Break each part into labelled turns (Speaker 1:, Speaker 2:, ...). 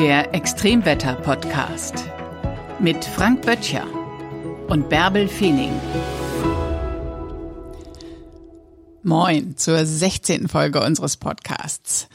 Speaker 1: Der Extremwetter-Podcast mit Frank Böttcher und Bärbel Feening.
Speaker 2: Moin zur 16. Folge unseres Podcasts.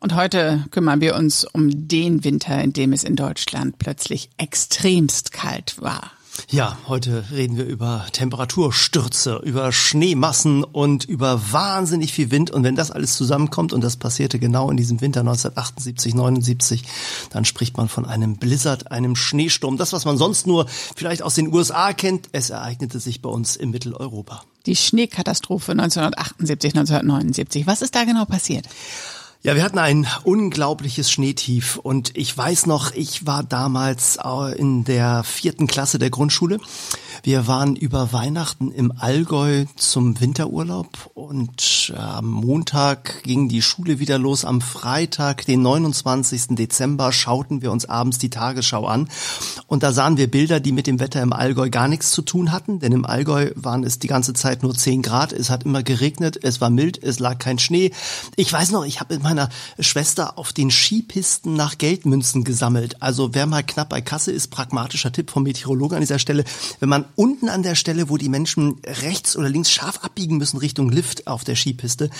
Speaker 2: Und heute kümmern wir uns um den Winter, in dem es in Deutschland plötzlich extremst kalt war.
Speaker 3: Ja, heute reden wir über Temperaturstürze, über Schneemassen und über wahnsinnig viel Wind. Und wenn das alles zusammenkommt, und das passierte genau in diesem Winter 1978, 79, dann spricht man von einem Blizzard, einem Schneesturm. Das, was man sonst nur vielleicht aus den USA kennt, es ereignete sich bei uns in Mitteleuropa.
Speaker 2: Die Schneekatastrophe 1978, 1979. Was ist da genau passiert?
Speaker 3: Ja, wir hatten ein unglaubliches Schneetief und ich weiß noch, ich war damals in der vierten Klasse der Grundschule. Wir waren über Weihnachten im Allgäu zum Winterurlaub und äh, am Montag ging die Schule wieder los. Am Freitag, den 29. Dezember, schauten wir uns abends die Tagesschau an und da sahen wir Bilder, die mit dem Wetter im Allgäu gar nichts zu tun hatten, denn im Allgäu waren es die ganze Zeit nur 10 Grad, es hat immer geregnet, es war mild, es lag kein Schnee. Ich weiß noch, ich habe in meiner Schwester auf den Skipisten nach Geldmünzen gesammelt. Also wer mal knapp bei Kasse ist, pragmatischer Tipp vom Meteorologen an dieser Stelle, wenn man unten an der Stelle, wo die Menschen rechts oder links scharf abbiegen müssen Richtung Lift auf der Skipiste,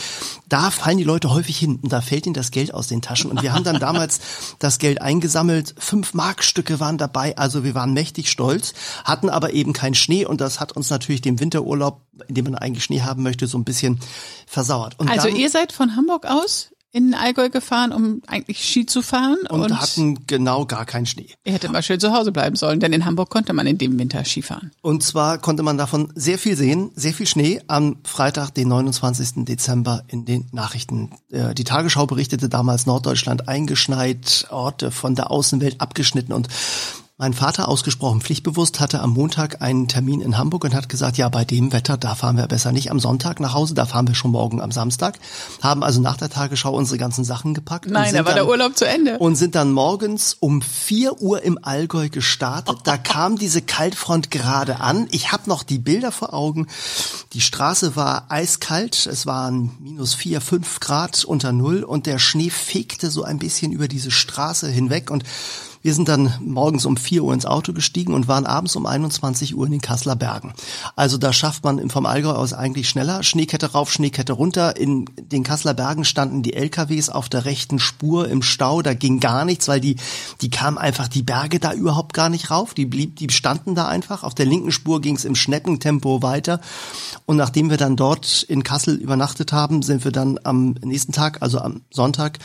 Speaker 3: da fallen die Leute häufig hin und da fällt ihnen das Geld aus den Taschen. Und wir haben dann damals das Geld eingesammelt. Fünf Markstücke waren dabei, also wir waren mächtig stolz, hatten aber eben keinen Schnee und das hat uns natürlich den Winterurlaub, in dem man eigentlich Schnee haben möchte, so ein bisschen versauert.
Speaker 2: Und also ihr seid von Hamburg aus in Allgäu gefahren, um eigentlich Ski zu fahren.
Speaker 3: Und, und hatten genau gar keinen Schnee.
Speaker 2: Ihr hättet mal schön zu Hause bleiben sollen, denn in Hamburg konnte man in dem Winter Skifahren.
Speaker 3: Und zwar konnte man davon sehr viel sehen, sehr viel Schnee am Freitag, den 29. Dezember in den Nachrichten. Äh, die Tagesschau berichtete damals Norddeutschland eingeschneit, Orte von der Außenwelt abgeschnitten und mein Vater, ausgesprochen pflichtbewusst, hatte am Montag einen Termin in Hamburg und hat gesagt, ja, bei dem Wetter, da fahren wir besser nicht am Sonntag nach Hause, da fahren wir schon morgen am Samstag. Haben also nach der Tagesschau unsere ganzen Sachen gepackt.
Speaker 2: Nein, da war
Speaker 3: dann,
Speaker 2: der Urlaub zu Ende.
Speaker 3: Und sind dann morgens um vier Uhr im Allgäu gestartet. Da kam diese Kaltfront gerade an. Ich habe noch die Bilder vor Augen. Die Straße war eiskalt. Es waren minus vier, fünf Grad unter Null und der Schnee fegte so ein bisschen über diese Straße hinweg und wir sind dann morgens um 4 Uhr ins Auto gestiegen und waren abends um 21 Uhr in den Kasseler Bergen. Also da schafft man vom Allgäu aus eigentlich schneller. Schneekette rauf, Schneekette runter. In den Kasseler Bergen standen die LKWs auf der rechten Spur im Stau. Da ging gar nichts, weil die, die kamen einfach die Berge da überhaupt gar nicht rauf. Die blieb, die standen da einfach. Auf der linken Spur ging es im Schneckentempo weiter. Und nachdem wir dann dort in Kassel übernachtet haben, sind wir dann am nächsten Tag, also am Sonntag,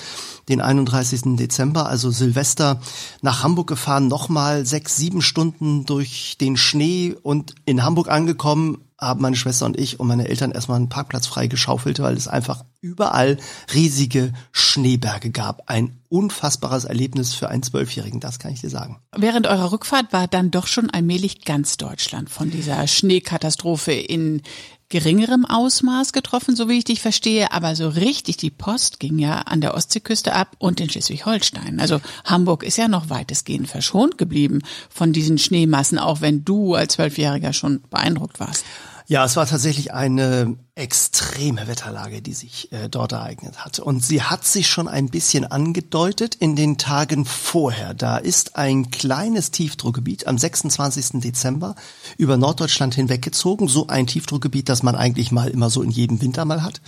Speaker 3: den 31. Dezember, also Silvester, nach Hamburg gefahren, nochmal sechs, sieben Stunden durch den Schnee und in Hamburg angekommen, haben meine Schwester und ich und meine Eltern erstmal einen Parkplatz frei geschaufelt, weil es einfach überall riesige Schneeberge gab. Ein unfassbares Erlebnis für einen Zwölfjährigen, das kann ich dir sagen.
Speaker 2: Während eurer Rückfahrt war dann doch schon allmählich ganz Deutschland von dieser Schneekatastrophe in geringerem Ausmaß getroffen, so wie ich dich verstehe, aber so richtig die Post ging ja an der Ostseeküste ab und in Schleswig-Holstein. Also Hamburg ist ja noch weitestgehend verschont geblieben von diesen Schneemassen, auch wenn du als Zwölfjähriger schon beeindruckt warst.
Speaker 3: Ja, es war tatsächlich eine extreme Wetterlage, die sich äh, dort ereignet hat. Und sie hat sich schon ein bisschen angedeutet in den Tagen vorher. Da ist ein kleines Tiefdruckgebiet am 26. Dezember über Norddeutschland hinweggezogen. So ein Tiefdruckgebiet, das man eigentlich mal immer so in jedem Winter mal hat.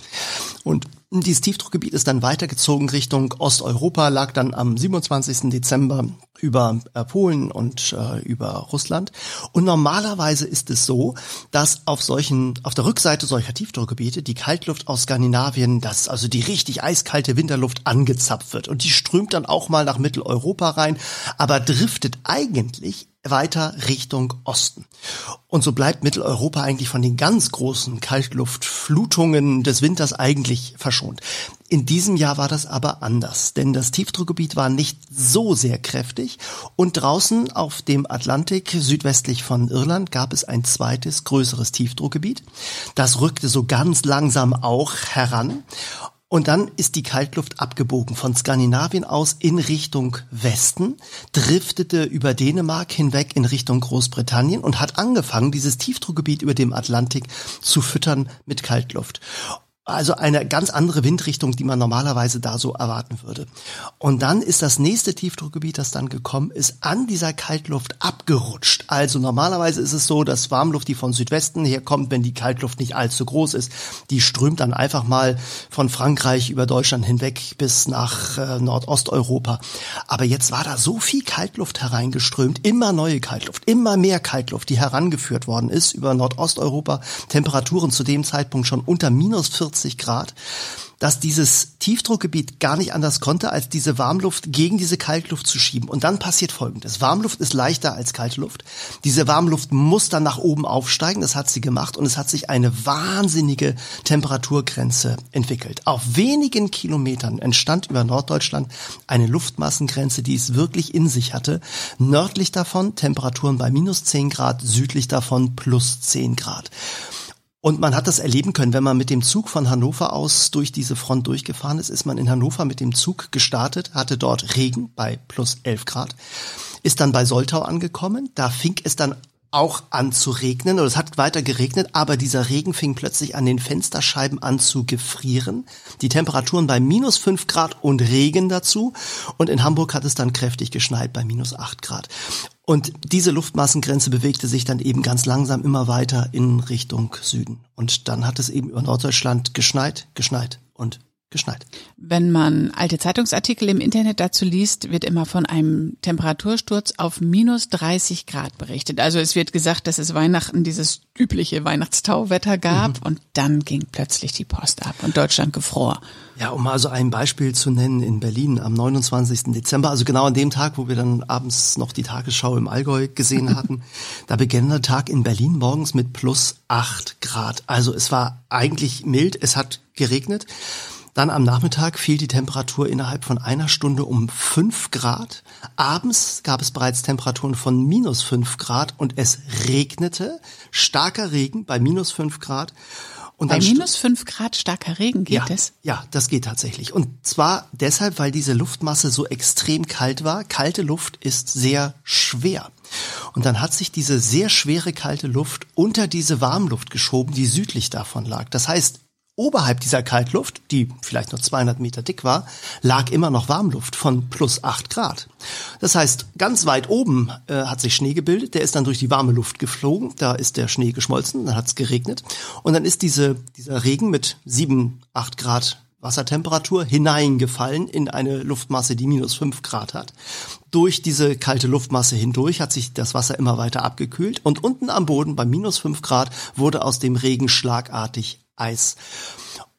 Speaker 3: Und dieses Tiefdruckgebiet ist dann weitergezogen Richtung Osteuropa, lag dann am 27. Dezember über äh, Polen und äh, über Russland. Und normalerweise ist es so, dass auf solchen, auf der Rückseite solcher Tiefdruckgebiete die Kaltluft aus Skandinavien, das also die richtig eiskalte Winterluft angezapft wird. Und die strömt dann auch mal nach Mitteleuropa rein, aber driftet eigentlich weiter Richtung Osten. Und so bleibt Mitteleuropa eigentlich von den ganz großen Kaltluftflutungen des Winters eigentlich verschont. In diesem Jahr war das aber anders, denn das Tiefdruckgebiet war nicht so sehr kräftig und draußen auf dem Atlantik südwestlich von Irland gab es ein zweites größeres Tiefdruckgebiet. Das rückte so ganz langsam auch heran und dann ist die Kaltluft abgebogen von Skandinavien aus in Richtung Westen, driftete über Dänemark hinweg in Richtung Großbritannien und hat angefangen, dieses Tiefdruckgebiet über dem Atlantik zu füttern mit Kaltluft. Also eine ganz andere Windrichtung, die man normalerweise da so erwarten würde. Und dann ist das nächste Tiefdruckgebiet, das dann gekommen ist, an dieser Kaltluft abgerutscht. Also normalerweise ist es so, dass Warmluft, die von Südwesten herkommt, wenn die Kaltluft nicht allzu groß ist, die strömt dann einfach mal von Frankreich über Deutschland hinweg bis nach äh, Nordosteuropa. Aber jetzt war da so viel Kaltluft hereingeströmt, immer neue Kaltluft, immer mehr Kaltluft, die herangeführt worden ist über Nordosteuropa. Temperaturen zu dem Zeitpunkt schon unter minus 40 40 Grad, dass dieses Tiefdruckgebiet gar nicht anders konnte, als diese Warmluft gegen diese Kaltluft zu schieben. Und dann passiert Folgendes. Warmluft ist leichter als kalte Luft. Diese Warmluft muss dann nach oben aufsteigen. Das hat sie gemacht. Und es hat sich eine wahnsinnige Temperaturgrenze entwickelt. Auf wenigen Kilometern entstand über Norddeutschland eine Luftmassengrenze, die es wirklich in sich hatte. Nördlich davon Temperaturen bei minus 10 Grad, südlich davon plus 10 Grad. Und man hat das erleben können, wenn man mit dem Zug von Hannover aus durch diese Front durchgefahren ist, ist man in Hannover mit dem Zug gestartet, hatte dort Regen bei plus 11 Grad, ist dann bei Soltau angekommen, da fing es dann auch an zu regnen oder es hat weiter geregnet, aber dieser Regen fing plötzlich an den Fensterscheiben an zu gefrieren. Die Temperaturen bei minus fünf Grad und Regen dazu. Und in Hamburg hat es dann kräftig geschneit bei minus acht Grad. Und diese Luftmassengrenze bewegte sich dann eben ganz langsam immer weiter in Richtung Süden. Und dann hat es eben über Norddeutschland geschneit, geschneit und geschneit.
Speaker 2: Wenn man alte Zeitungsartikel im Internet dazu liest, wird immer von einem Temperatursturz auf minus 30 Grad berichtet. Also es wird gesagt, dass es Weihnachten dieses übliche Weihnachtstauwetter gab mhm. und dann ging plötzlich die Post ab und Deutschland gefror.
Speaker 3: Ja, um mal so ein Beispiel zu nennen, in Berlin am 29. Dezember, also genau an dem Tag, wo wir dann abends noch die Tagesschau im Allgäu gesehen hatten, da begann der Tag in Berlin morgens mit plus acht Grad. Also es war eigentlich mild, es hat geregnet. Dann am Nachmittag fiel die Temperatur innerhalb von einer Stunde um fünf Grad. Abends gab es bereits Temperaturen von minus fünf Grad und es regnete. Starker Regen bei minus fünf Grad.
Speaker 2: Und bei minus fünf Grad starker Regen geht
Speaker 3: ja,
Speaker 2: es?
Speaker 3: Ja, das geht tatsächlich. Und zwar deshalb, weil diese Luftmasse so extrem kalt war. Kalte Luft ist sehr schwer. Und dann hat sich diese sehr schwere kalte Luft unter diese Warmluft geschoben, die südlich davon lag. Das heißt, Oberhalb dieser Kaltluft, die vielleicht nur 200 Meter dick war, lag immer noch Warmluft von plus 8 Grad. Das heißt, ganz weit oben äh, hat sich Schnee gebildet, der ist dann durch die warme Luft geflogen, da ist der Schnee geschmolzen, dann hat es geregnet und dann ist diese, dieser Regen mit 7, 8 Grad Wassertemperatur hineingefallen in eine Luftmasse, die minus 5 Grad hat. Durch diese kalte Luftmasse hindurch hat sich das Wasser immer weiter abgekühlt und unten am Boden bei minus 5 Grad wurde aus dem Regen schlagartig Eis.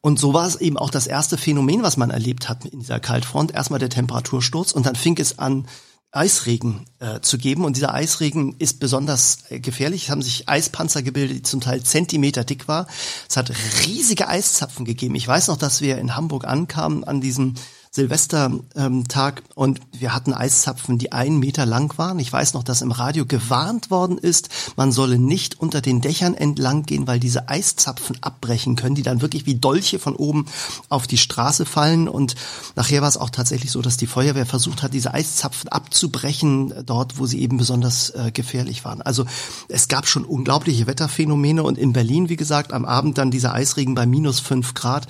Speaker 3: Und so war es eben auch das erste Phänomen, was man erlebt hat in dieser Kaltfront. Erstmal der Temperatursturz und dann fing es an, Eisregen äh, zu geben. Und dieser Eisregen ist besonders äh, gefährlich. Es haben sich Eispanzer gebildet, die zum Teil Zentimeter dick war. Es hat riesige Eiszapfen gegeben. Ich weiß noch, dass wir in Hamburg ankamen an diesem Silvestertag und wir hatten Eiszapfen, die einen Meter lang waren. Ich weiß noch, dass im Radio gewarnt worden ist, man solle nicht unter den Dächern entlang gehen, weil diese Eiszapfen abbrechen können, die dann wirklich wie Dolche von oben auf die Straße fallen. Und nachher war es auch tatsächlich so, dass die Feuerwehr versucht hat, diese Eiszapfen abzubrechen, dort, wo sie eben besonders äh, gefährlich waren. Also es gab schon unglaubliche Wetterphänomene und in Berlin, wie gesagt, am Abend dann dieser Eisregen bei minus fünf Grad,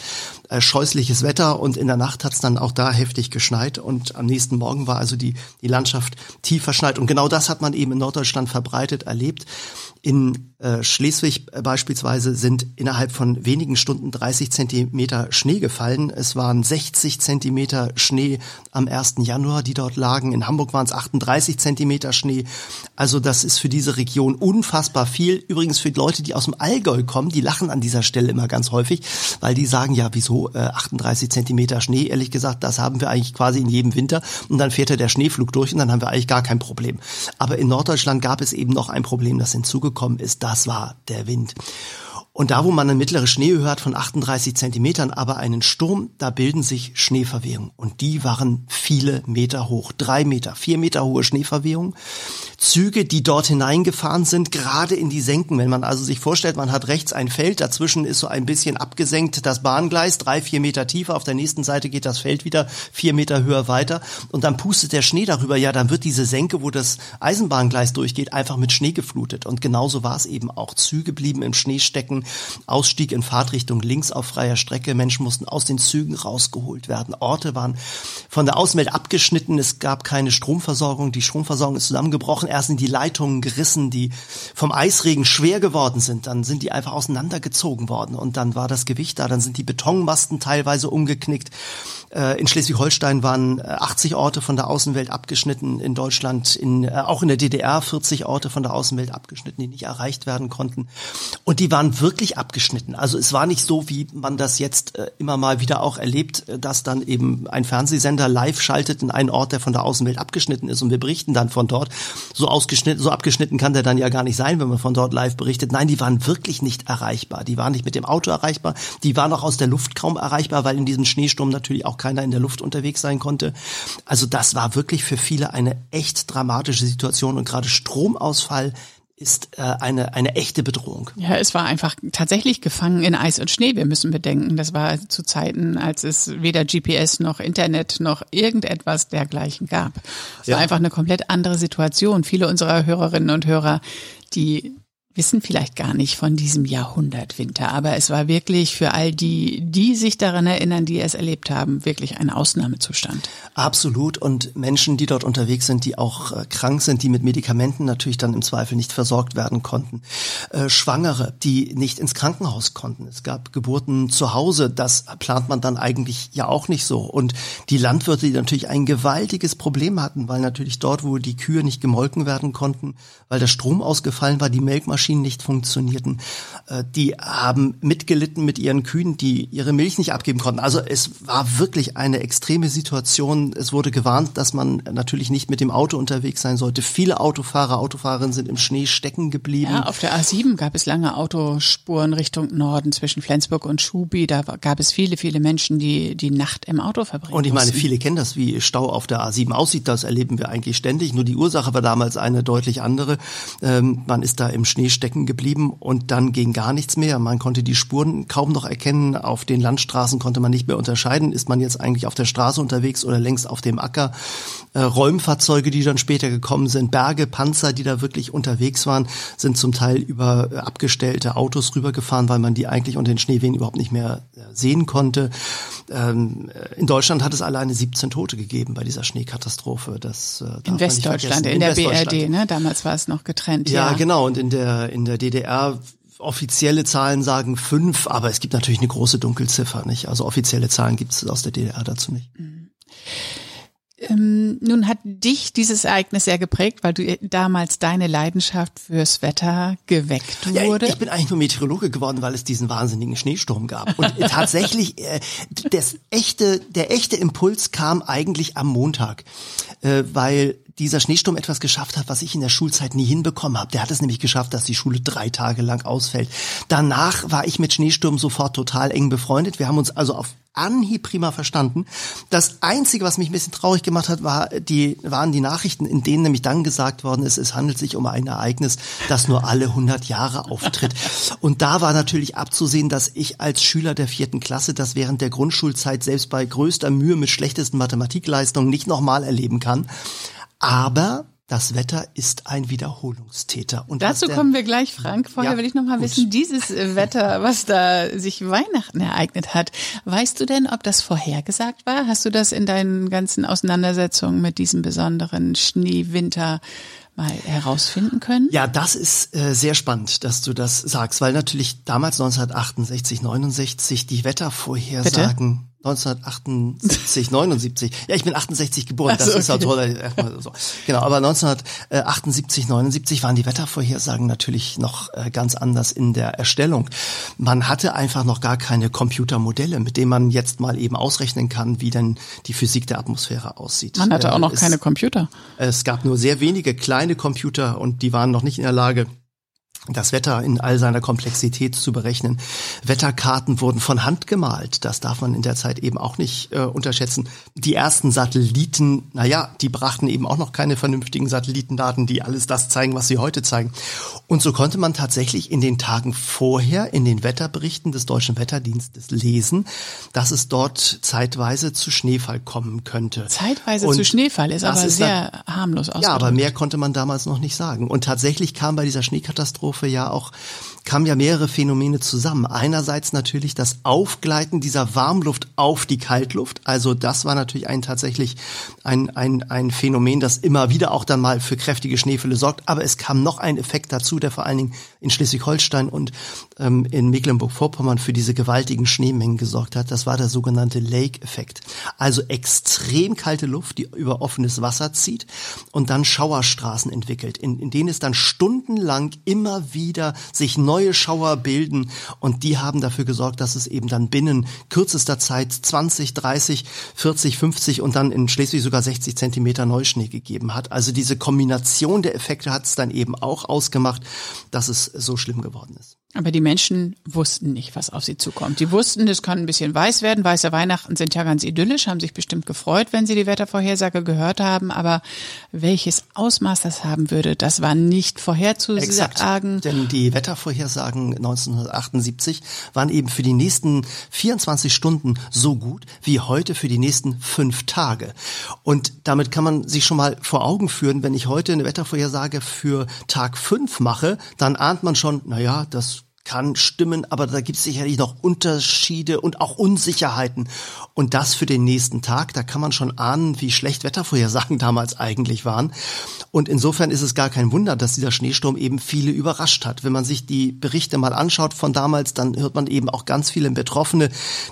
Speaker 3: äh, scheußliches Wetter und in der Nacht hat es dann auch da heftig geschneit und am nächsten Morgen war also die, die Landschaft tief verschneit. Und genau das hat man eben in Norddeutschland verbreitet erlebt. In äh, Schleswig beispielsweise sind innerhalb von wenigen Stunden 30 Zentimeter Schnee gefallen. Es waren 60 Zentimeter Schnee am 1. Januar, die dort lagen. In Hamburg waren es 38 Zentimeter Schnee. Also das ist für diese Region unfassbar viel. Übrigens für die Leute, die aus dem Allgäu kommen, die lachen an dieser Stelle immer ganz häufig, weil die sagen, ja, wieso äh, 38 Zentimeter Schnee? Ehrlich gesagt, das haben wir eigentlich quasi in jedem Winter. Und dann fährt ja der Schneeflug durch und dann haben wir eigentlich gar kein Problem. Aber in Norddeutschland gab es eben noch ein Problem, das hinzugekommen gekommen ist, das war der Wind. Und da, wo man eine mittlere Schneehöhe hat von 38 Zentimetern, aber einen Sturm, da bilden sich Schneeverwehungen. Und die waren viele Meter hoch. Drei Meter, vier Meter hohe Schneeverwehungen. Züge, die dort hineingefahren sind, gerade in die Senken. Wenn man also sich vorstellt, man hat rechts ein Feld, dazwischen ist so ein bisschen abgesenkt das Bahngleis, drei, vier Meter tiefer. Auf der nächsten Seite geht das Feld wieder vier Meter höher weiter. Und dann pustet der Schnee darüber. Ja, dann wird diese Senke, wo das Eisenbahngleis durchgeht, einfach mit Schnee geflutet. Und genauso war es eben auch. Züge blieben im Schnee stecken Ausstieg in Fahrtrichtung links auf freier Strecke. Menschen mussten aus den Zügen rausgeholt werden. Orte waren von der Außenwelt abgeschnitten. Es gab keine Stromversorgung. Die Stromversorgung ist zusammengebrochen. Erst sind die Leitungen gerissen, die vom Eisregen schwer geworden sind. Dann sind die einfach auseinandergezogen worden und dann war das Gewicht da. Dann sind die Betonmasten teilweise umgeknickt. Äh, in Schleswig-Holstein waren 80 äh, Orte von der Außenwelt abgeschnitten, in Deutschland, in, äh, auch in der DDR 40 Orte von der Außenwelt abgeschnitten, die nicht erreicht werden konnten. Und die waren wirklich abgeschnitten. Also es war nicht so, wie man das jetzt immer mal wieder auch erlebt, dass dann eben ein Fernsehsender live schaltet in einen Ort, der von der Außenwelt abgeschnitten ist und wir berichten dann von dort. So ausgeschnitten, so abgeschnitten kann der dann ja gar nicht sein, wenn man von dort live berichtet. Nein, die waren wirklich nicht erreichbar. Die waren nicht mit dem Auto erreichbar. Die waren auch aus der Luft kaum erreichbar, weil in diesem Schneesturm natürlich auch keiner in der Luft unterwegs sein konnte. Also das war wirklich für viele eine echt dramatische Situation und gerade Stromausfall ist äh, eine, eine echte Bedrohung.
Speaker 2: Ja, es war einfach tatsächlich gefangen in Eis und Schnee. Wir müssen bedenken, das war zu Zeiten, als es weder GPS noch Internet noch irgendetwas dergleichen gab. Es ja. war einfach eine komplett andere Situation. Viele unserer Hörerinnen und Hörer, die wissen vielleicht gar nicht von diesem Jahrhundertwinter, aber es war wirklich für all die, die sich daran erinnern, die es erlebt haben, wirklich ein Ausnahmezustand.
Speaker 3: Absolut. Und Menschen, die dort unterwegs sind, die auch äh, krank sind, die mit Medikamenten natürlich dann im Zweifel nicht versorgt werden konnten. Äh, Schwangere, die nicht ins Krankenhaus konnten. Es gab Geburten zu Hause. Das plant man dann eigentlich ja auch nicht so. Und die Landwirte, die natürlich ein gewaltiges Problem hatten, weil natürlich dort, wo die Kühe nicht gemolken werden konnten, weil der Strom ausgefallen war, die Melkmaschine Milchmaschinen nicht funktionierten. Äh, die haben mitgelitten mit ihren Kühen, die ihre Milch nicht abgeben konnten. Also es war wirklich eine extreme Situation. Es wurde gewarnt, dass man natürlich nicht mit dem Auto unterwegs sein sollte. Viele Autofahrer, Autofahrerinnen sind im Schnee stecken geblieben.
Speaker 2: Ja, auf der A7 gab es lange Autospuren Richtung Norden zwischen Flensburg und Schubi. Da gab es viele, viele Menschen, die die Nacht im Auto verbringen.
Speaker 3: Und ich meine, viele kennen das, wie Stau auf der A7 aussieht. Das erleben wir eigentlich ständig. Nur die Ursache war damals eine deutlich andere. Ähm, man ist da im Schnee stecken geblieben und dann ging gar nichts mehr. Man konnte die Spuren kaum noch erkennen. Auf den Landstraßen konnte man nicht mehr unterscheiden. Ist man jetzt eigentlich auf der Straße unterwegs oder längst auf dem Acker? Äh, Räumfahrzeuge, die dann später gekommen sind, Berge, Panzer, die da wirklich unterwegs waren, sind zum Teil über äh, abgestellte Autos rübergefahren, weil man die eigentlich unter den Schneewehen überhaupt nicht mehr äh, sehen konnte. Ähm, äh, in Deutschland hat es alleine 17 Tote gegeben bei dieser Schneekatastrophe. Das,
Speaker 2: äh, in Westdeutschland, in, in, der BRD, ne? Damals war es noch getrennt.
Speaker 3: Ja, ja, genau. Und in der in der DDR offizielle Zahlen sagen fünf, aber es gibt natürlich eine große Dunkelziffer, nicht? Also offizielle Zahlen gibt es aus der DDR dazu nicht. Mhm.
Speaker 2: Ähm, nun hat dich dieses Ereignis sehr geprägt, weil du damals deine Leidenschaft fürs Wetter geweckt wurde.
Speaker 3: Ja, ich bin eigentlich nur Meteorologe geworden, weil es diesen wahnsinnigen Schneesturm gab. Und tatsächlich, äh, das echte, der echte Impuls kam eigentlich am Montag, äh, weil dieser Schneesturm etwas geschafft hat, was ich in der Schulzeit nie hinbekommen habe. Der hat es nämlich geschafft, dass die Schule drei Tage lang ausfällt. Danach war ich mit Schneesturm sofort total eng befreundet. Wir haben uns also auf Anhieb prima verstanden. Das Einzige, was mich ein bisschen traurig gemacht hat, war die, waren die Nachrichten, in denen nämlich dann gesagt worden ist, es handelt sich um ein Ereignis, das nur alle 100 Jahre auftritt. Und da war natürlich abzusehen, dass ich als Schüler der vierten Klasse das während der Grundschulzeit selbst bei größter Mühe mit schlechtesten Mathematikleistungen nicht nochmal erleben kann. Aber das Wetter ist ein Wiederholungstäter.
Speaker 2: Und Dazu kommen wir gleich, Frank. Vorher ja, will ich noch mal gut. wissen, dieses äh, Wetter, was da sich Weihnachten ereignet hat, weißt du denn, ob das vorhergesagt war? Hast du das in deinen ganzen Auseinandersetzungen mit diesem besonderen Schneewinter mal herausfinden können?
Speaker 3: Ja, das ist äh, sehr spannend, dass du das sagst, weil natürlich damals 1968, 69 die Wettervorhersagen Bitte? 1978, 79. Ja, ich bin 68 geboren, das so, ist ja toll. So. Genau, aber 1978, 79 waren die Wettervorhersagen natürlich noch äh, ganz anders in der Erstellung. Man hatte einfach noch gar keine Computermodelle, mit denen man jetzt mal eben ausrechnen kann, wie denn die Physik der Atmosphäre aussieht.
Speaker 2: Man hatte auch noch es, keine Computer.
Speaker 3: Es gab nur sehr wenige kleine Computer und die waren noch nicht in der Lage, das Wetter in all seiner Komplexität zu berechnen. Wetterkarten wurden von Hand gemalt. Das darf man in der Zeit eben auch nicht äh, unterschätzen. Die ersten Satelliten, naja, die brachten eben auch noch keine vernünftigen Satellitendaten, die alles das zeigen, was sie heute zeigen. Und so konnte man tatsächlich in den Tagen vorher in den Wetterberichten des Deutschen Wetterdienstes lesen, dass es dort zeitweise zu Schneefall kommen könnte.
Speaker 2: Zeitweise Und zu Schneefall ist aber ist sehr harmlos ausgedrückt.
Speaker 3: Ja, aber mehr konnte man damals noch nicht sagen. Und tatsächlich kam bei dieser Schneekatastrophe Schneekatastrophe ja auch kamen ja mehrere Phänomene zusammen. Einerseits natürlich das Aufgleiten dieser Warmluft auf die Kaltluft. Also das war natürlich ein tatsächlich ein, ein, ein Phänomen, das immer wieder auch dann mal für kräftige Schneefälle sorgt. Aber es kam noch ein Effekt dazu, der vor allen Dingen in Schleswig-Holstein und ähm, in Mecklenburg-Vorpommern für diese gewaltigen Schneemengen gesorgt hat. Das war der sogenannte Lake-Effekt. Also extrem kalte Luft, die über offenes Wasser zieht und dann Schauerstraßen entwickelt, in, in denen es dann stundenlang immer wieder sich neu neue Schauer bilden und die haben dafür gesorgt, dass es eben dann binnen kürzester Zeit 20, 30, 40, 50 und dann in Schleswig sogar 60 Zentimeter Neuschnee gegeben hat. Also diese Kombination der Effekte hat es dann eben auch ausgemacht, dass es so schlimm geworden ist.
Speaker 2: Aber die Menschen wussten nicht, was auf sie zukommt. Die wussten, es kann ein bisschen weiß werden. Weiße Weihnachten sind ja ganz idyllisch, haben sich bestimmt gefreut, wenn sie die Wettervorhersage gehört haben. Aber welches Ausmaß das haben würde, das war nicht vorherzusagen. Exakt,
Speaker 3: denn die Wettervorhersagen 1978 waren eben für die nächsten 24 Stunden so gut wie heute für die nächsten fünf Tage. Und damit kann man sich schon mal vor Augen führen, wenn ich heute eine Wettervorhersage für Tag fünf mache, dann ahnt man schon, naja, das kann stimmen, aber da gibt es sicherlich noch Unterschiede und auch Unsicherheiten. Und das für den nächsten Tag, da kann man schon ahnen, wie schlecht Wettervorhersagen damals eigentlich waren. Und insofern ist es gar kein Wunder, dass dieser Schneesturm eben viele überrascht hat. Wenn man sich die Berichte mal anschaut von damals, dann hört man eben auch ganz viele Betroffene,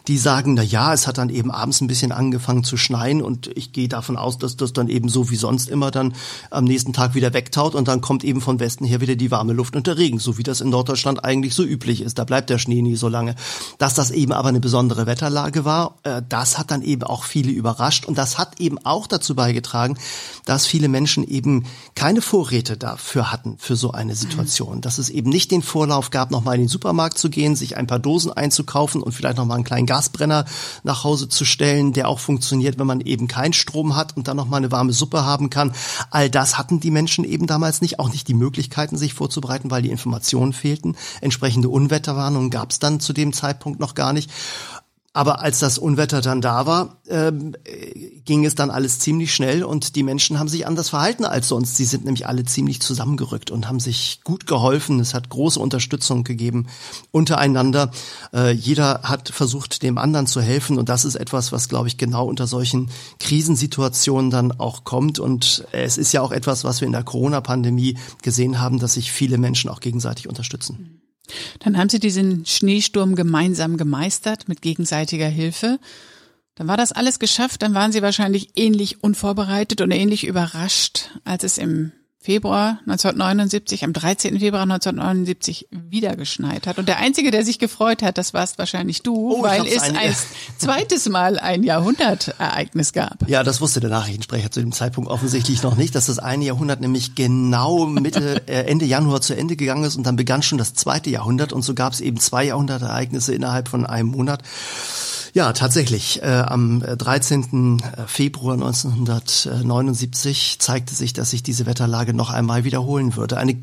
Speaker 3: die sagen, na ja, es hat dann eben abends ein bisschen angefangen zu schneien und ich gehe davon aus, dass das dann eben so wie sonst immer dann am nächsten Tag wieder wegtaut und dann kommt eben von Westen her wieder die warme Luft und der Regen, so wie das in Norddeutschland eigentlich so so üblich ist. Da bleibt der Schnee nie so lange. Dass das eben aber eine besondere Wetterlage war, äh, das hat dann eben auch viele überrascht und das hat eben auch dazu beigetragen, dass viele Menschen eben keine Vorräte dafür hatten für so eine Situation. Dass es eben nicht den Vorlauf gab, nochmal in den Supermarkt zu gehen, sich ein paar Dosen einzukaufen und vielleicht nochmal einen kleinen Gasbrenner nach Hause zu stellen, der auch funktioniert, wenn man eben keinen Strom hat und dann nochmal eine warme Suppe haben kann. All das hatten die Menschen eben damals nicht, auch nicht die Möglichkeiten, sich vorzubereiten, weil die Informationen fehlten. Entsprechend entsprechende Unwetterwarnungen gab es dann zu dem Zeitpunkt noch gar nicht. Aber als das Unwetter dann da war, ähm, ging es dann alles ziemlich schnell und die Menschen haben sich anders verhalten als sonst. Sie sind nämlich alle ziemlich zusammengerückt und haben sich gut geholfen. Es hat große Unterstützung gegeben untereinander. Äh, jeder hat versucht, dem anderen zu helfen und das ist etwas, was, glaube ich, genau unter solchen Krisensituationen dann auch kommt. Und es ist ja auch etwas, was wir in der Corona-Pandemie gesehen haben, dass sich viele Menschen auch gegenseitig unterstützen.
Speaker 2: Dann haben Sie diesen Schneesturm gemeinsam gemeistert mit gegenseitiger Hilfe. Dann war das alles geschafft, dann waren Sie wahrscheinlich ähnlich unvorbereitet und ähnlich überrascht, als es im Februar 1979, am 13. Februar 1979 wieder geschneit hat. Und der Einzige, der sich gefreut hat, das warst wahrscheinlich du, oh, weil es ein, ein zweites Mal ein Jahrhundertereignis gab.
Speaker 3: Ja, das wusste der Nachrichtensprecher zu dem Zeitpunkt offensichtlich noch nicht, dass das eine Jahrhundert nämlich genau Mitte, äh, Ende Januar zu Ende gegangen ist und dann begann schon das zweite Jahrhundert und so gab es eben zwei Jahrhundertereignisse innerhalb von einem Monat. Ja, tatsächlich. Äh, am 13. Äh, Februar 1979 zeigte sich, dass sich diese Wetterlage noch einmal wiederholen würde. Eine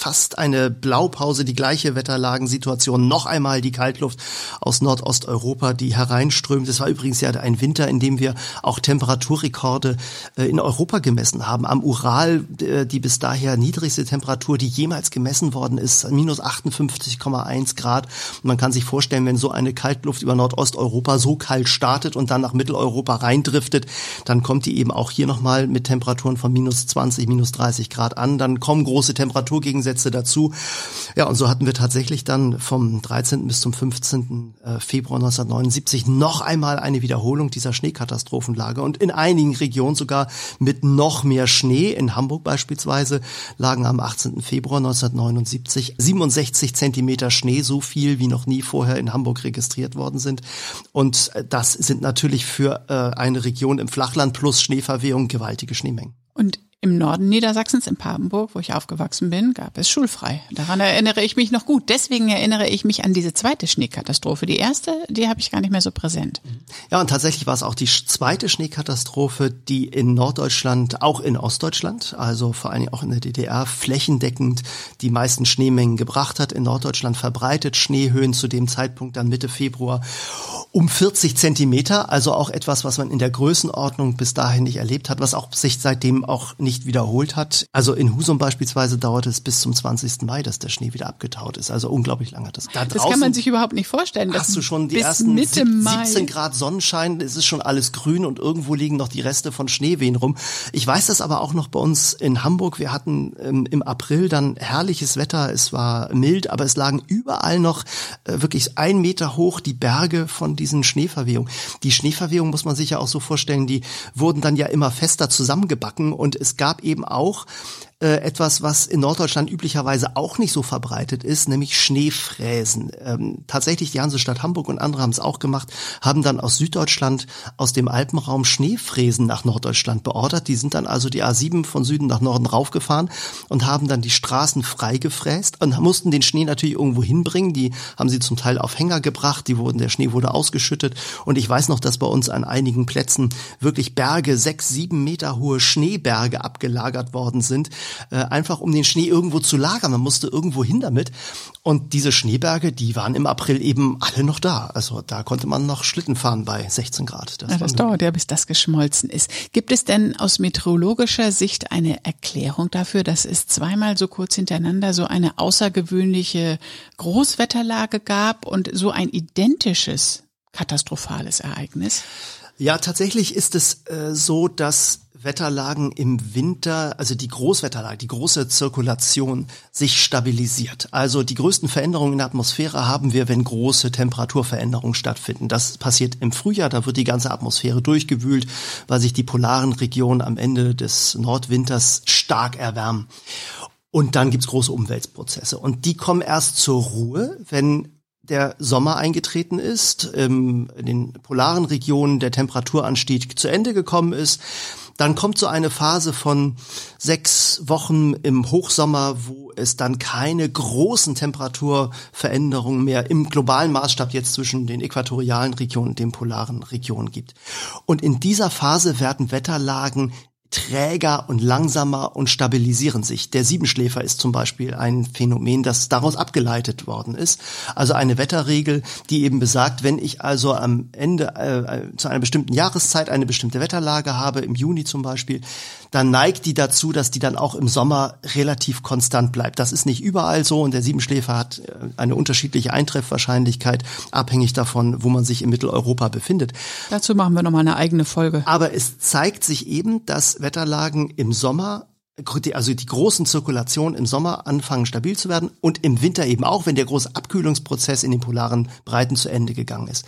Speaker 3: fast eine Blaupause, die gleiche Wetterlagensituation, noch einmal die Kaltluft aus Nordosteuropa, die hereinströmt. Es war übrigens ja ein Winter, in dem wir auch Temperaturrekorde äh, in Europa gemessen haben. Am Ural, äh, die bis daher niedrigste Temperatur, die jemals gemessen worden ist, minus 58,1 Grad. Und man kann sich vorstellen, wenn so eine Kaltluft über Nordosteuropa so kalt startet und dann nach Mitteleuropa reindriftet, dann kommt die eben auch hier nochmal mit Temperaturen von minus 20, minus 30 Grad an. Dann kommen große Temperaturgegensätze Gegensätze dazu. Ja, und so hatten wir tatsächlich dann vom 13. bis zum 15. Äh, Februar 1979 noch einmal eine Wiederholung dieser Schneekatastrophenlage und in einigen Regionen sogar mit noch mehr Schnee. In Hamburg beispielsweise lagen am 18. Februar 1979 67 Zentimeter Schnee, so viel wie noch nie vorher in Hamburg registriert worden sind. Und das sind natürlich für eine Region im Flachland plus Schneeverwehung gewaltige Schneemengen.
Speaker 2: Und im Norden Niedersachsens, in Papenburg, wo ich aufgewachsen bin, gab es schulfrei. Daran erinnere ich mich noch gut. Deswegen erinnere ich mich an diese zweite Schneekatastrophe. Die erste, die habe ich gar nicht mehr so präsent.
Speaker 3: Ja, und tatsächlich war es auch die zweite Schneekatastrophe, die in Norddeutschland, auch in Ostdeutschland, also vor allem auch in der DDR, flächendeckend die meisten Schneemengen gebracht hat. In Norddeutschland verbreitet Schneehöhen zu dem Zeitpunkt dann Mitte Februar um 40 Zentimeter, also auch etwas, was man in der Größenordnung bis dahin nicht erlebt hat, was auch sich seitdem auch nicht nicht wiederholt hat. Also in Husum beispielsweise dauerte es bis zum 20. Mai, dass der Schnee wieder abgetaut ist. Also unglaublich lang hat das.
Speaker 2: Da das kann man sich überhaupt nicht vorstellen.
Speaker 3: Hast du schon die ersten Mitte 17 Grad Sonnenschein, es ist schon alles grün und irgendwo liegen noch die Reste von Schneewehen rum. Ich weiß das aber auch noch bei uns in Hamburg. Wir hatten ähm, im April dann herrliches Wetter. Es war mild, aber es lagen überall noch äh, wirklich ein Meter hoch die Berge von diesen Schneeverwehungen. Die Schneeverwehungen muss man sich ja auch so vorstellen, die wurden dann ja immer fester zusammengebacken und es gab eben auch äh, etwas, was in Norddeutschland üblicherweise auch nicht so verbreitet ist, nämlich Schneefräsen. Ähm, tatsächlich, die Hansestadt Hamburg und andere haben es auch gemacht, haben dann aus Süddeutschland, aus dem Alpenraum Schneefräsen nach Norddeutschland beordert. Die sind dann also die A7 von Süden nach Norden raufgefahren und haben dann die Straßen freigefräst und mussten den Schnee natürlich irgendwo hinbringen. Die haben sie zum Teil auf Hänger gebracht, die wurden, der Schnee wurde ausgeschüttet. Und ich weiß noch, dass bei uns an einigen Plätzen wirklich Berge, sechs, sieben Meter hohe Schneeberge abgelagert worden sind äh, einfach um den Schnee irgendwo zu lagern. Man musste irgendwo hin damit. Und diese Schneeberge, die waren im April eben alle noch da. Also da konnte man noch Schlitten fahren bei 16 Grad.
Speaker 2: Das, ja, das dauert ja, bis das geschmolzen ist. Gibt es denn aus meteorologischer Sicht eine Erklärung dafür, dass es zweimal so kurz hintereinander so eine außergewöhnliche Großwetterlage gab und so ein identisches katastrophales Ereignis?
Speaker 3: Ja, tatsächlich ist es äh, so, dass Wetterlagen im Winter, also die Großwetterlage, die große Zirkulation sich stabilisiert. Also die größten Veränderungen in der Atmosphäre haben wir, wenn große Temperaturveränderungen stattfinden. Das passiert im Frühjahr, da wird die ganze Atmosphäre durchgewühlt, weil sich die polaren Regionen am Ende des Nordwinters stark erwärmen. Und dann gibt's große Umweltprozesse. Und die kommen erst zur Ruhe, wenn der Sommer eingetreten ist, ähm, in den polaren Regionen der Temperaturanstieg zu Ende gekommen ist, dann kommt so eine Phase von sechs Wochen im Hochsommer, wo es dann keine großen Temperaturveränderungen mehr im globalen Maßstab jetzt zwischen den äquatorialen Regionen und den polaren Regionen gibt. Und in dieser Phase werden Wetterlagen träger und langsamer und stabilisieren sich. Der Siebenschläfer ist zum Beispiel ein Phänomen, das daraus abgeleitet worden ist. Also eine Wetterregel, die eben besagt, wenn ich also am Ende äh, zu einer bestimmten Jahreszeit eine bestimmte Wetterlage habe, im Juni zum Beispiel, dann neigt die dazu, dass die dann auch im Sommer relativ konstant bleibt. Das ist nicht überall so und der Siebenschläfer hat äh, eine unterschiedliche Eintreffwahrscheinlichkeit, abhängig davon, wo man sich in Mitteleuropa befindet.
Speaker 2: Dazu machen wir nochmal eine eigene Folge.
Speaker 3: Aber es zeigt sich eben, dass Wetterlagen im Sommer also die großen Zirkulationen im Sommer anfangen stabil zu werden und im Winter eben auch, wenn der große Abkühlungsprozess in den polaren Breiten zu Ende gegangen ist.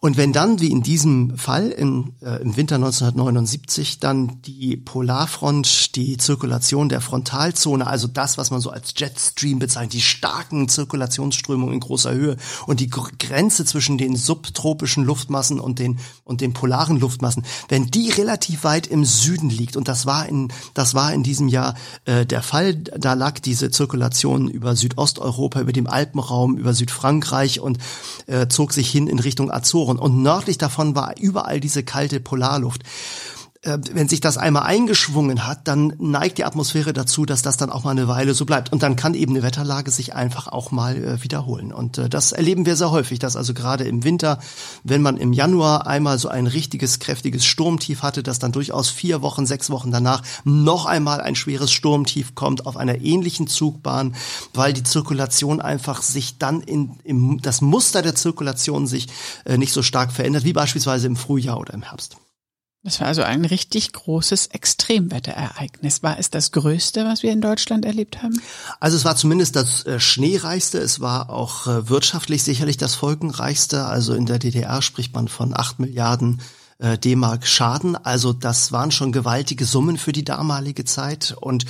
Speaker 3: Und wenn dann, wie in diesem Fall in, äh, im Winter 1979, dann die Polarfront, die Zirkulation der Frontalzone, also das, was man so als Jetstream bezeichnet, die starken Zirkulationsströmungen in großer Höhe und die Grenze zwischen den subtropischen Luftmassen und den, und den polaren Luftmassen, wenn die relativ weit im Süden liegt, und das war in, das war in diesem Jahr äh, der Fall, da lag diese Zirkulation über Südosteuropa, über dem Alpenraum, über Südfrankreich und äh, zog sich hin in Richtung Azoren Azoren und nördlich davon war überall diese kalte Polarluft. Äh, wenn sich das einmal eingeschwungen hat, dann neigt die Atmosphäre dazu, dass das dann auch mal eine Weile so bleibt. Und dann kann eben eine Wetterlage sich einfach auch mal äh, wiederholen. Und äh, das erleben wir sehr häufig, dass also gerade im Winter, wenn man im Januar einmal so ein richtiges, kräftiges Sturmtief hatte, dass dann durchaus vier Wochen, sechs Wochen danach noch einmal ein schweres Sturmtief kommt auf einer ähnlichen Zugbahn, weil die Zirkulation einfach sich dann in, im, das Muster der Zirkulation sich nicht so stark verändert, wie beispielsweise im Frühjahr oder im Herbst.
Speaker 2: Das war also ein richtig großes Extremwetterereignis. War es das größte, was wir in Deutschland erlebt haben?
Speaker 3: Also es war zumindest das äh, schneereichste. Es war auch äh, wirtschaftlich sicherlich das folgenreichste. Also in der DDR spricht man von acht Milliarden äh, D-Mark Schaden. Also das waren schon gewaltige Summen für die damalige Zeit und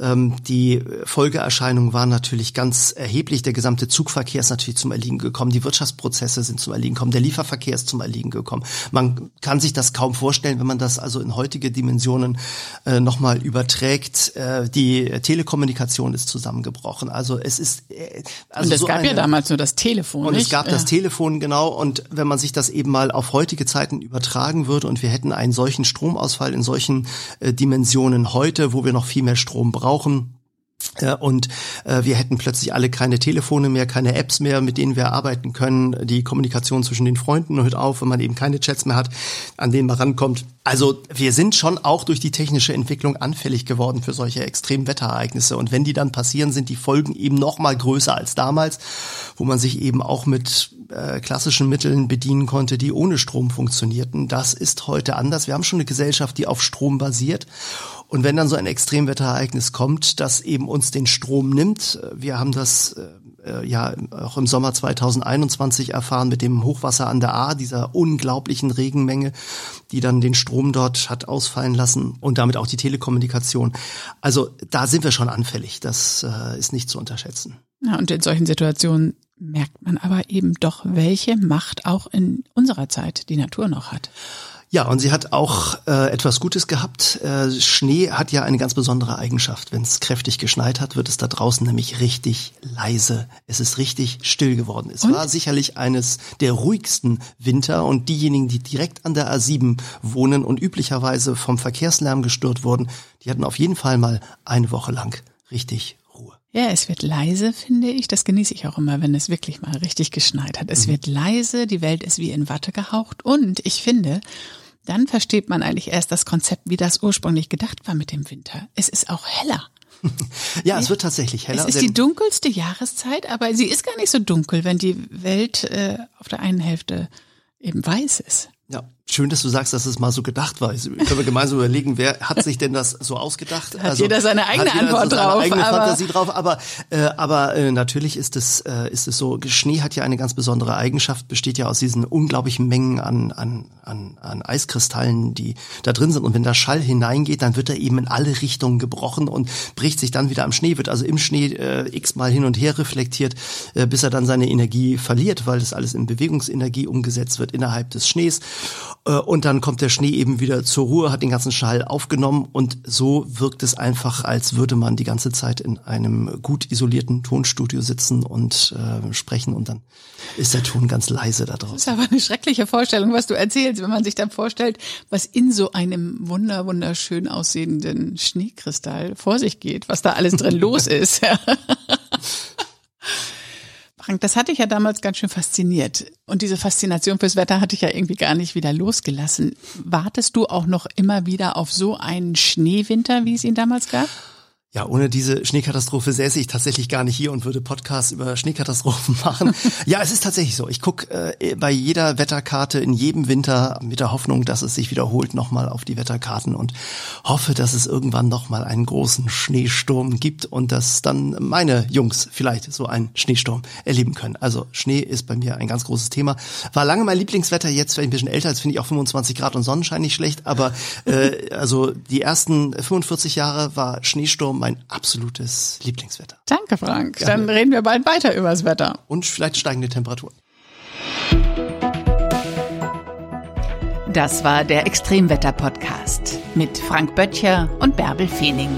Speaker 3: ähm, die Folgeerscheinungen waren natürlich ganz erheblich. Der gesamte Zugverkehr ist natürlich zum Erliegen gekommen, die Wirtschaftsprozesse sind zum Erliegen gekommen, der Lieferverkehr ist zum Erliegen gekommen. Man kann sich das kaum vorstellen, wenn man das also in heutige Dimensionen äh, nochmal überträgt. Äh, die Telekommunikation ist zusammengebrochen. Also es ist
Speaker 2: äh, also und es so gab eine, ja damals nur das Telefon.
Speaker 3: Und
Speaker 2: nicht?
Speaker 3: es gab ja. das Telefon genau. Und wenn man sich das eben mal auf heutige Zeiten übertragt übertragen würde und wir hätten einen solchen Stromausfall in solchen äh, Dimensionen heute, wo wir noch viel mehr Strom brauchen, Und äh, wir hätten plötzlich alle keine Telefone mehr, keine Apps mehr, mit denen wir arbeiten können. Die Kommunikation zwischen den Freunden hört auf, wenn man eben keine Chats mehr hat, an denen man rankommt. Also wir sind schon auch durch die technische Entwicklung anfällig geworden für solche Extremwetterereignisse. Und wenn die dann passieren, sind die Folgen eben noch mal größer als damals, wo man sich eben auch mit äh, klassischen Mitteln bedienen konnte, die ohne Strom funktionierten. Das ist heute anders. Wir haben schon eine Gesellschaft, die auf Strom basiert. Und wenn dann so ein Extremwetterereignis kommt, das eben uns den Strom nimmt, wir haben das äh, ja auch im Sommer 2021 erfahren mit dem Hochwasser an der A, dieser unglaublichen Regenmenge, die dann den Strom dort hat ausfallen lassen und damit auch die Telekommunikation. Also da sind wir schon anfällig. Das äh, ist nicht zu unterschätzen.
Speaker 2: Ja, und in solchen Situationen merkt man aber eben doch, welche Macht auch in unserer Zeit die Natur noch hat.
Speaker 3: Ja, und sie hat auch äh, etwas Gutes gehabt. Äh, Schnee hat ja eine ganz besondere Eigenschaft. Wenn es kräftig geschneit hat, wird es da draußen nämlich richtig leise. Es ist richtig still geworden. Es und? war sicherlich eines der ruhigsten Winter und diejenigen, die direkt an der A7 wohnen und üblicherweise vom Verkehrslärm gestört wurden, die hatten auf jeden Fall mal eine Woche lang richtig
Speaker 2: ja, es wird leise, finde ich. Das genieße ich auch immer, wenn es wirklich mal richtig geschneit hat. Es mhm. wird leise, die Welt ist wie in Watte gehaucht und ich finde, dann versteht man eigentlich erst das Konzept, wie das ursprünglich gedacht war mit dem Winter. Es ist auch heller.
Speaker 3: ja, es wird tatsächlich heller.
Speaker 2: Es ist die dunkelste Jahreszeit, aber sie ist gar nicht so dunkel, wenn die Welt äh, auf der einen Hälfte eben weiß ist.
Speaker 3: Ja, schön, dass du sagst, dass es mal so gedacht war. Können wir gemeinsam überlegen, wer hat sich denn das so ausgedacht?
Speaker 2: Hat also, jeder seine eigene jeder Antwort seine drauf.
Speaker 3: eigene aber Fantasie drauf. Aber, äh, aber äh, natürlich ist es, äh, ist es so, Schnee hat ja eine ganz besondere Eigenschaft, besteht ja aus diesen unglaublichen Mengen an, an, an, an Eiskristallen, die da drin sind. Und wenn da Schall hineingeht, dann wird er eben in alle Richtungen gebrochen und bricht sich dann wieder am Schnee, wird also im Schnee äh, x-mal hin und her reflektiert, äh, bis er dann seine Energie verliert, weil das alles in Bewegungsenergie umgesetzt wird innerhalb des Schnees. Äh, und dann kommt der Schnee eben wieder zur Ruhe, hat den ganzen Schall aufgenommen und so wirkt es einfach, als würde man die ganze Zeit in einem gut isolierten Tonstudio sitzen und äh, sprechen und dann ist der Ton ganz leise da draußen.
Speaker 2: Das ist aber eine schreckliche Vorstellung, was du erzählst, wenn man sich dann vorstellt, was in so einem wunder wunderschön aussehenden Schneekristall vor sich geht, was da alles drin los ist. Frank, das hatte ich ja damals ganz schön fasziniert. Und diese Faszination fürs Wetter hatte ich ja irgendwie gar nicht wieder losgelassen. Wartest du auch noch immer wieder auf so einen Schneewinter, wie es ihn damals gab?
Speaker 3: Ja, ohne diese Schneekatastrophe säße ich tatsächlich gar nicht hier und würde Podcasts über Schneekatastrophen machen. ja, es ist tatsächlich so. Ich gucke äh, bei jeder Wetterkarte in jedem Winter mit der Hoffnung, dass es sich wiederholt nochmal auf die Wetterkarten und hoffe, dass es irgendwann nochmal einen großen Schneesturm gibt und dass dann meine Jungs vielleicht so einen Schneesturm erleben können. Also Schnee ist bei mir ein ganz großes Thema. War lange mein Lieblingswetter, jetzt vielleicht ein bisschen älter, jetzt finde ich auch 25 Grad und Sonnenschein nicht schlecht, aber äh, also die ersten 45 Jahre war Schneesturm mein absolutes Lieblingswetter.
Speaker 2: Danke, Frank. Gerne. Dann reden wir bald weiter über das Wetter.
Speaker 3: Und vielleicht steigende Temperaturen.
Speaker 1: Das war der Extremwetter-Podcast mit Frank Böttcher und Bärbel Feening.